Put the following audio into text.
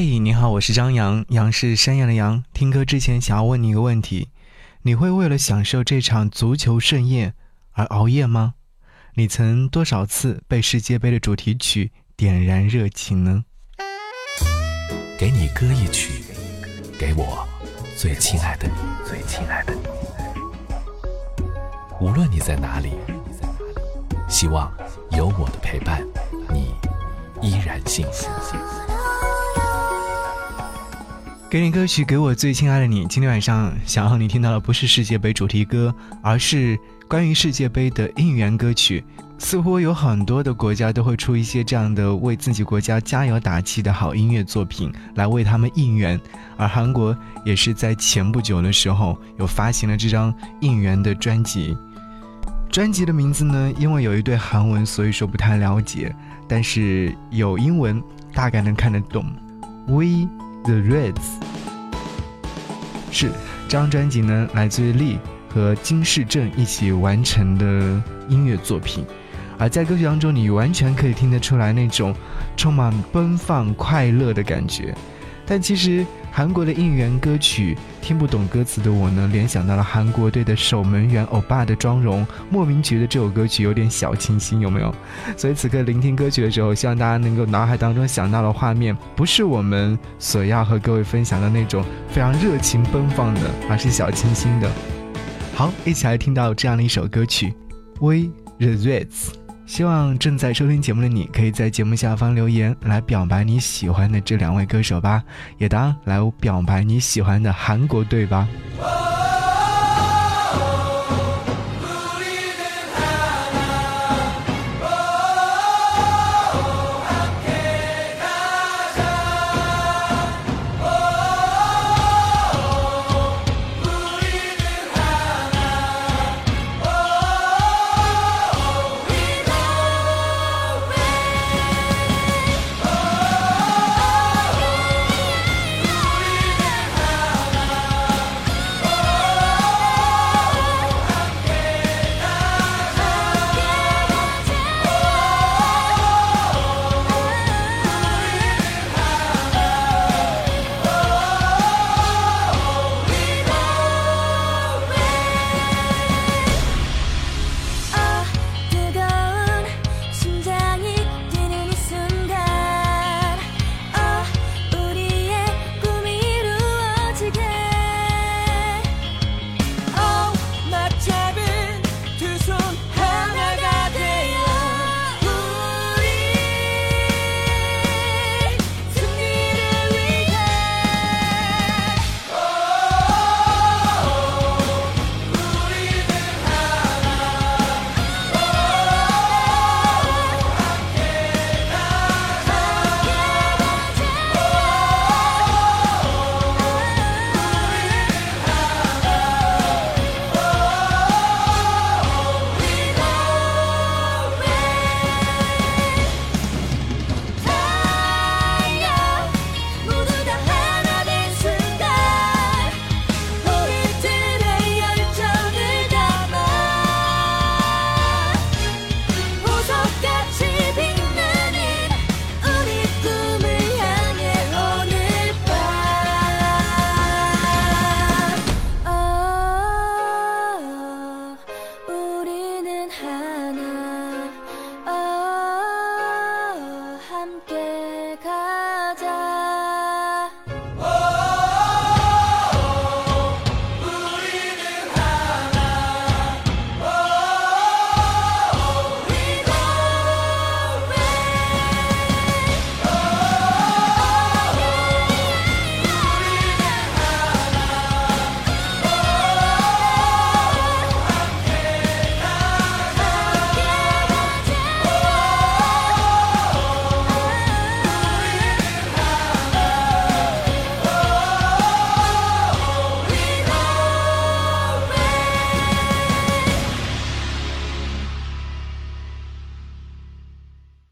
嘿，你好，我是张扬，杨是山羊的羊。听歌之前，想要问你一个问题：你会为了享受这场足球盛宴而熬夜吗？你曾多少次被世界杯的主题曲点燃热情呢？给你歌一曲，给我最亲爱的你，最亲爱的你。无论你在哪里，希望有我的陪伴，你依然幸福。给你歌曲，给我最亲爱的你。今天晚上想要你听到的不是世界杯主题歌，而是关于世界杯的应援歌曲。似乎有很多的国家都会出一些这样的为自己国家加油打气的好音乐作品来为他们应援，而韩国也是在前不久的时候有发行了这张应援的专辑。专辑的名字呢，因为有一对韩文，所以说不太了解，但是有英文，大概能看得懂。We。The Reds 是这张专辑呢，来自于 Lee 和金世正一起完成的音乐作品，而在歌曲当中，你完全可以听得出来那种充满奔放快乐的感觉，但其实。韩国的应援歌曲，听不懂歌词的我呢，联想到了韩国队的守门员欧巴的妆容，莫名觉得这首歌曲有点小清新，有没有？所以此刻聆听歌曲的时候，希望大家能够脑海当中想到的画面，不是我们所要和各位分享的那种非常热情奔放的，而是小清新的。好，一起来听到这样的一首歌曲《We the Reds》。希望正在收听节目的你，可以在节目下方留言来表白你喜欢的这两位歌手吧，也当来表白你喜欢的韩国队吧。